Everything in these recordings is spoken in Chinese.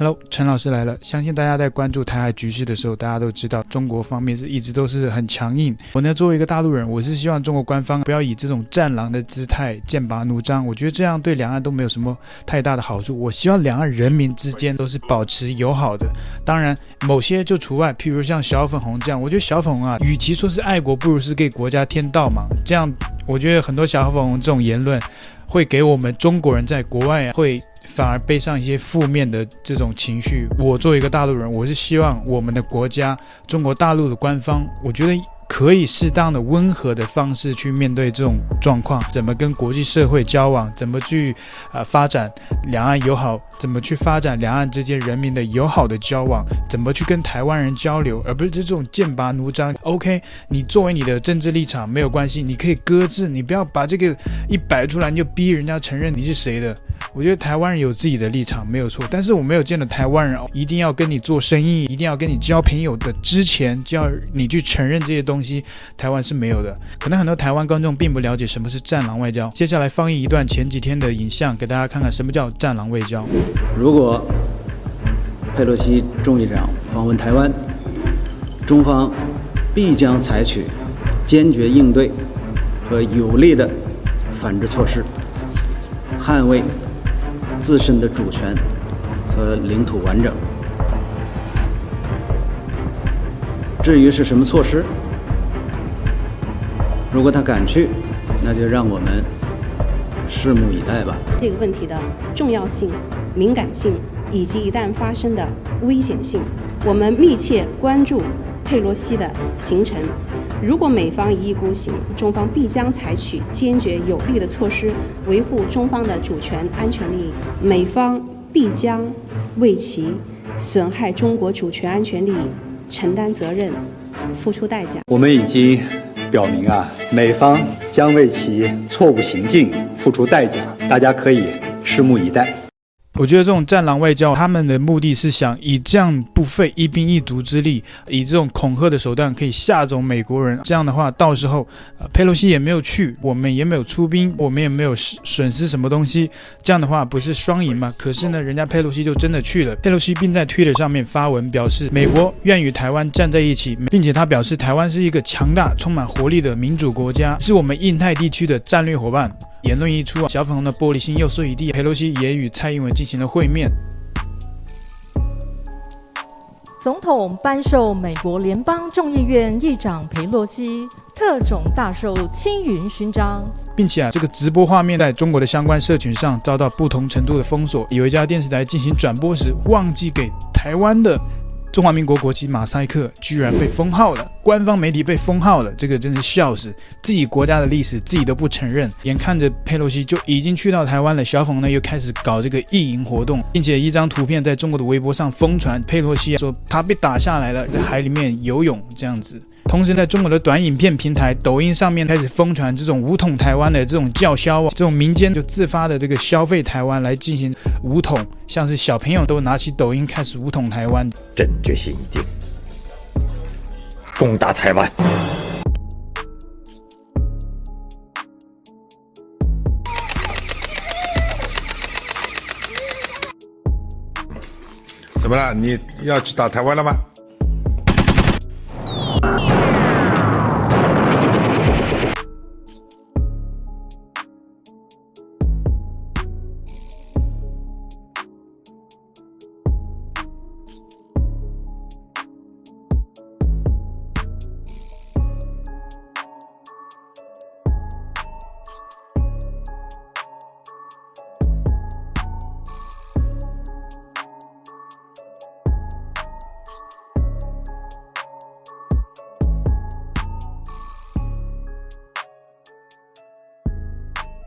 Hello，陈老师来了。相信大家在关注台海局势的时候，大家都知道中国方面是一直都是很强硬。我呢，作为一个大陆人，我是希望中国官方不要以这种战狼的姿态剑拔弩张。我觉得这样对两岸都没有什么太大的好处。我希望两岸人民之间都是保持友好的。当然，某些就除外，譬如像小粉红这样，我觉得小粉红啊，与其说是爱国，不如是给国家添倒忙。这样，我觉得很多小粉红这种言论，会给我们中国人在国外，会。反而背上一些负面的这种情绪。我作为一个大陆人，我是希望我们的国家，中国大陆的官方，我觉得。可以适当的温和的方式去面对这种状况，怎么跟国际社会交往，怎么去啊、发展两岸友好，怎么去发展两岸之间人民的友好的交往，怎么去跟台湾人交流，而不是这种剑拔弩张。OK，你作为你的政治立场没有关系，你可以搁置，你不要把这个一摆出来你就逼人家承认你是谁的。我觉得台湾人有自己的立场没有错，但是我没有见到台湾人一定要跟你做生意，一定要跟你交朋友的之前就要你去承认这些东西。东西台湾是没有的，可能很多台湾观众并不了解什么是战狼外交。接下来放映一段前几天的影像，给大家看看什么叫战狼外交。如果佩洛西众议长访问台湾，中方必将采取坚决应对和有力的反制措施，捍卫自身的主权和领土完整。至于是什么措施？如果他敢去，那就让我们拭目以待吧。这个问题的重要性、敏感性以及一旦发生的危险性，我们密切关注佩洛西的行程。如果美方一意孤行，中方必将采取坚决有力的措施，维护中方的主权安全利益。美方必将为其损害中国主权安全利益承担责任，付出代价。我们已经。表明啊，美方将为其错误行径付出代价，大家可以拭目以待。我觉得这种战狼外交，他们的目的是想以这样不费一兵一卒之力，以这种恐吓的手段可以吓走美国人。这样的话，到时候，呃，佩洛西也没有去，我们也没有出兵，我们也没有损失什么东西。这样的话，不是双赢吗？可是呢，人家佩洛西就真的去了。佩洛西并在推特上面发文表示，美国愿与台湾站在一起，并且他表示，台湾是一个强大、充满活力的民主国家，是我们印太地区的战略伙伴。言论一出，小粉红的玻璃心又碎一地。佩洛西也与蔡英文进行了会面。总统颁授美国联邦众议院议长佩洛西特种大寿青云勋章，并且啊，这个直播画面在中国的相关社群上遭到不同程度的封锁。有一家电视台进行转播时，忘记给台湾的。中华民国国旗马赛克居然被封号了，官方媒体被封号了，这个真是笑死！自己国家的历史自己都不承认，眼看着佩洛西就已经去到台湾了，小冯呢又开始搞这个意淫活动，并且一张图片在中国的微博上疯传，佩洛西说他被打下来了，在海里面游泳这样子。同时，在中国的短影片平台抖音上面开始疯传这种武统台湾的这种叫嚣啊，这种民间就自发的这个消费台湾来进行武统，像是小朋友都拿起抖音开始武统台湾，朕决心已定，攻打台湾。怎么了？你要去打台湾了吗？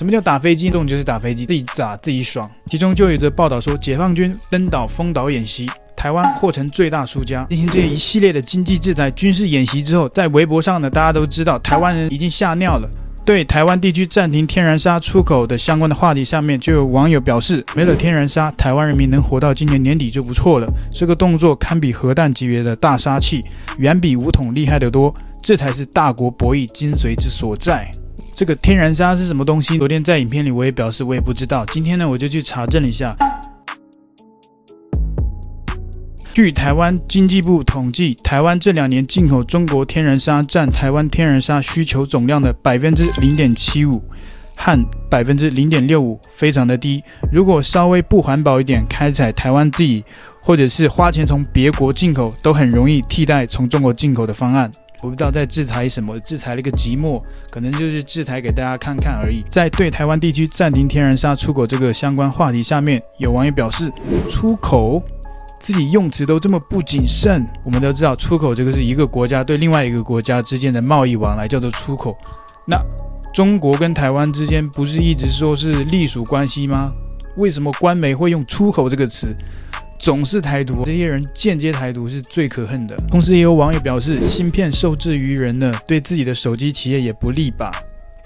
什么叫打飞机？动就是打飞机，自己打自己爽。其中就有着报道说，解放军登岛封岛演习，台湾或成最大输家。进行这一系列的经济制裁、军事演习之后，在微博上呢，大家都知道台湾人已经吓尿了。对台湾地区暂停天然砂出口的相关的话题下面，就有网友表示，没了天然砂，台湾人民能活到今年年底就不错了。这个动作堪比核弹级别的大杀器，远比武统厉害得多。这才是大国博弈精髓之所在。这个天然砂是什么东西？昨天在影片里我也表示我也不知道。今天呢，我就去查证了一下。据台湾经济部统计，台湾这两年进口中国天然砂占台湾天然砂需求总量的百分之零点七五和百分之零点六五，非常的低。如果稍微不环保一点，开采台湾自己，或者是花钱从别国进口，都很容易替代从中国进口的方案。我不知道在制裁什么，制裁了一个寂寞，可能就是制裁给大家看看而已。在对台湾地区暂停天然砂出口这个相关话题下面，有网友表示，出口自己用词都这么不谨慎。我们都知道，出口这个是一个国家对另外一个国家之间的贸易往来，叫做出口。那中国跟台湾之间不是一直说是隶属关系吗？为什么官媒会用出口这个词？总是台独，这些人间接台独是最可恨的。同时，也有网友表示，芯片受制于人呢，对自己的手机企业也不利吧。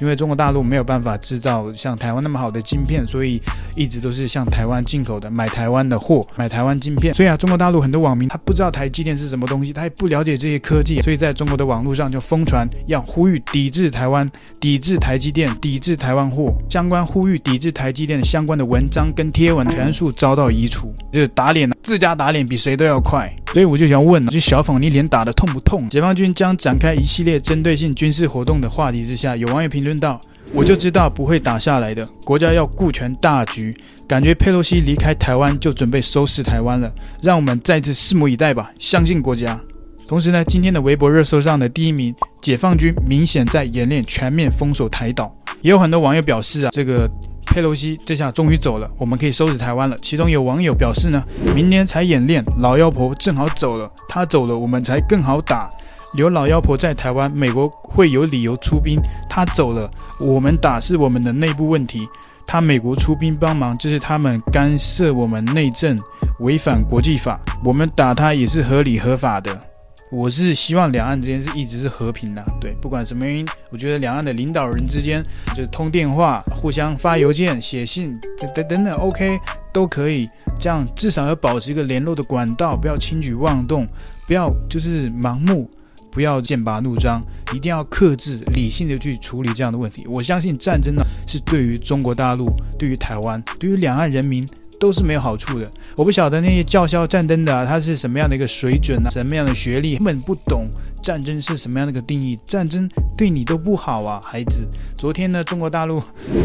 因为中国大陆没有办法制造像台湾那么好的晶片，所以一直都是向台湾进口的，买台湾的货，买台湾晶片。所以啊，中国大陆很多网民他不知道台积电是什么东西，他也不了解这些科技，所以在中国的网络上就疯传要呼吁抵制台湾、抵制台积电、抵制台湾货，相关呼吁抵制台积电的相关的文章跟贴文全数遭到移除，就是打脸，自家打脸比谁都要快。所以我就想问了，就小粉，你脸打得痛不痛？解放军将展开一系列针对性军事活动的话题之下，有网友评论道：“我就知道不会打下来的，国家要顾全大局，感觉佩洛西离开台湾就准备收拾台湾了，让我们再次拭目以待吧，相信国家。”同时呢，今天的微博热搜上的第一名，解放军明显在演练全面封锁台岛，也有很多网友表示啊，这个。佩洛西这下终于走了，我们可以收拾台湾了。其中有网友表示呢，明年才演练，老妖婆正好走了，他走了，我们才更好打。留老妖婆在台湾，美国会有理由出兵。他走了，我们打是我们的内部问题。他美国出兵帮忙，就是他们干涉我们内政，违反国际法。我们打他也是合理合法的。我是希望两岸之间是一直是和平的，对，不管什么原因，我觉得两岸的领导人之间就是通电话、互相发邮件、写信等等等等，OK，都可以，这样至少要保持一个联络的管道，不要轻举妄动，不要就是盲目，不要剑拔弩张，一定要克制、理性的去处理这样的问题。我相信战争呢，是对于中国大陆、对于台湾、对于两岸人民。都是没有好处的。我不晓得那些叫嚣战争的啊，他是什么样的一个水准啊，什么样的学历，根本不懂战争是什么样的一个定义。战争对你都不好啊，孩子。昨天呢，中国大陆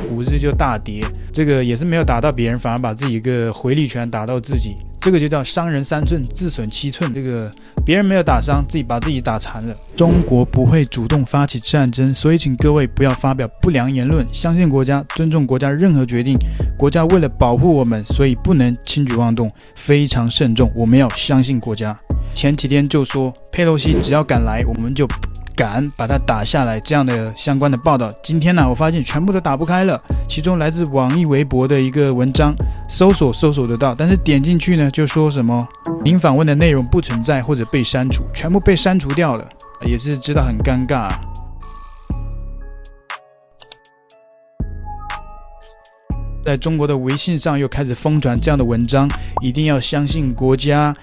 股市就大跌，这个也是没有打到别人，反而把自己一个回力拳打到自己。这个就叫伤人三寸，自损七寸。这个别人没有打伤，自己把自己打残了。中国不会主动发起战争，所以请各位不要发表不良言论，相信国家，尊重国家任何决定。国家为了保护我们，所以不能轻举妄动，非常慎重。我们要相信国家。前几天就说佩洛西只要敢来，我们就。敢把它打下来，这样的相关的报道，今天呢，我发现全部都打不开了。其中来自网易微博的一个文章，搜索搜索得到，但是点进去呢，就说什么您访问的内容不存在或者被删除，全部被删除掉了，也是知道很尴尬。在中国的微信上又开始疯传这样的文章，一定要相信国家。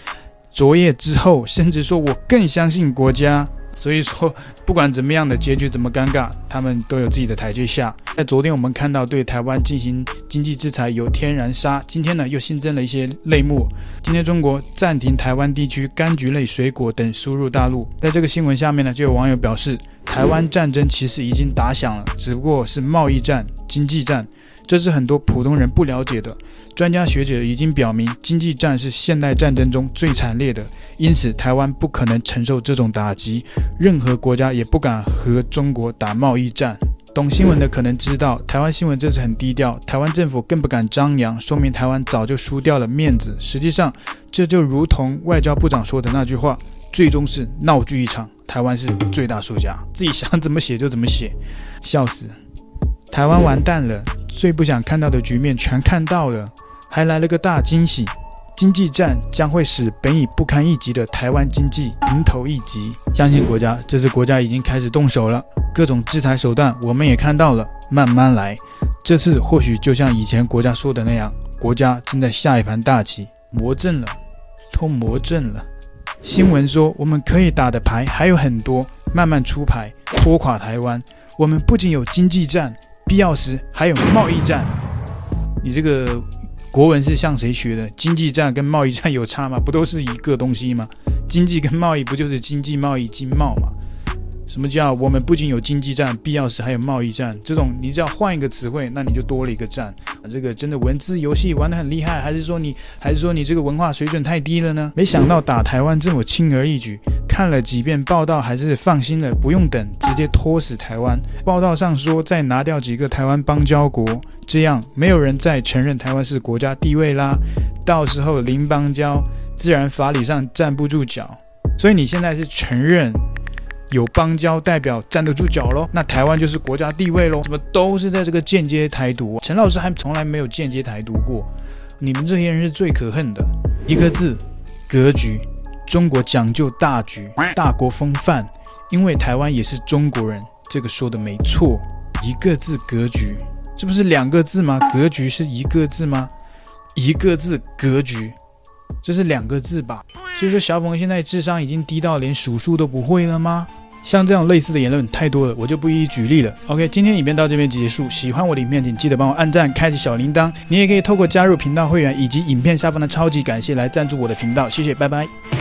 昨夜之后，甚至说我更相信国家。所以说，不管怎么样的结局怎么尴尬，他们都有自己的台阶下。在昨天，我们看到对台湾进行经济制裁有天然杀，今天呢又新增了一些类目。今天中国暂停台湾地区柑橘类水果等输入大陆。在这个新闻下面呢，就有网友表示，台湾战争其实已经打响了，只不过是贸易战、经济战。这是很多普通人不了解的。专家学者已经表明，经济战是现代战争中最惨烈的，因此台湾不可能承受这种打击，任何国家也不敢和中国打贸易战。懂新闻的可能知道，台湾新闻这次很低调，台湾政府更不敢张扬，说明台湾早就输掉了面子。实际上，这就如同外交部长说的那句话，最终是闹剧一场，台湾是最大输家，自己想怎么写就怎么写，笑死。台湾完蛋了，最不想看到的局面全看到了，还来了个大惊喜，经济战将会使本已不堪一击的台湾经济迎头一击。相信国家，这次国家已经开始动手了，各种制裁手段我们也看到了，慢慢来。这次或许就像以前国家说的那样，国家正在下一盘大棋，魔阵了，都魔阵了。新闻说我们可以打的牌还有很多，慢慢出牌，拖垮台湾。我们不仅有经济战。必要时还有贸易战，你这个国文是向谁学的？经济战跟贸易战有差吗？不都是一个东西吗？经济跟贸易不就是经济、贸易、经贸吗？什么叫我们不仅有经济战，必要时还有贸易战？这种你只要换一个词汇，那你就多了一个战。这个真的文字游戏玩得很厉害，还是说你还是说你这个文化水准太低了呢？没想到打台湾这么轻而易举，看了几遍报道还是放心了，不用等，直接拖死台湾。报道上说再拿掉几个台湾邦交国，这样没有人再承认台湾是国家地位啦。到时候零邦交，自然法理上站不住脚。所以你现在是承认？有邦交代表站得住脚喽，那台湾就是国家地位喽，怎么都是在这个间接台独。陈老师还从来没有间接台独过，你们这些人是最可恨的。一个字，格局。中国讲究大局、大国风范，因为台湾也是中国人，这个说的没错。一个字，格局，这不是两个字吗？格局是一个字吗？一个字，格局，这是两个字吧？所以说，小鹏现在智商已经低到连数数都不会了吗？像这样类似的言论太多了，我就不一一举例了。OK，今天影片到这边结束。喜欢我的影片，请记得帮我按赞、开启小铃铛。你也可以透过加入频道会员以及影片下方的超级感谢来赞助我的频道。谢谢，拜拜。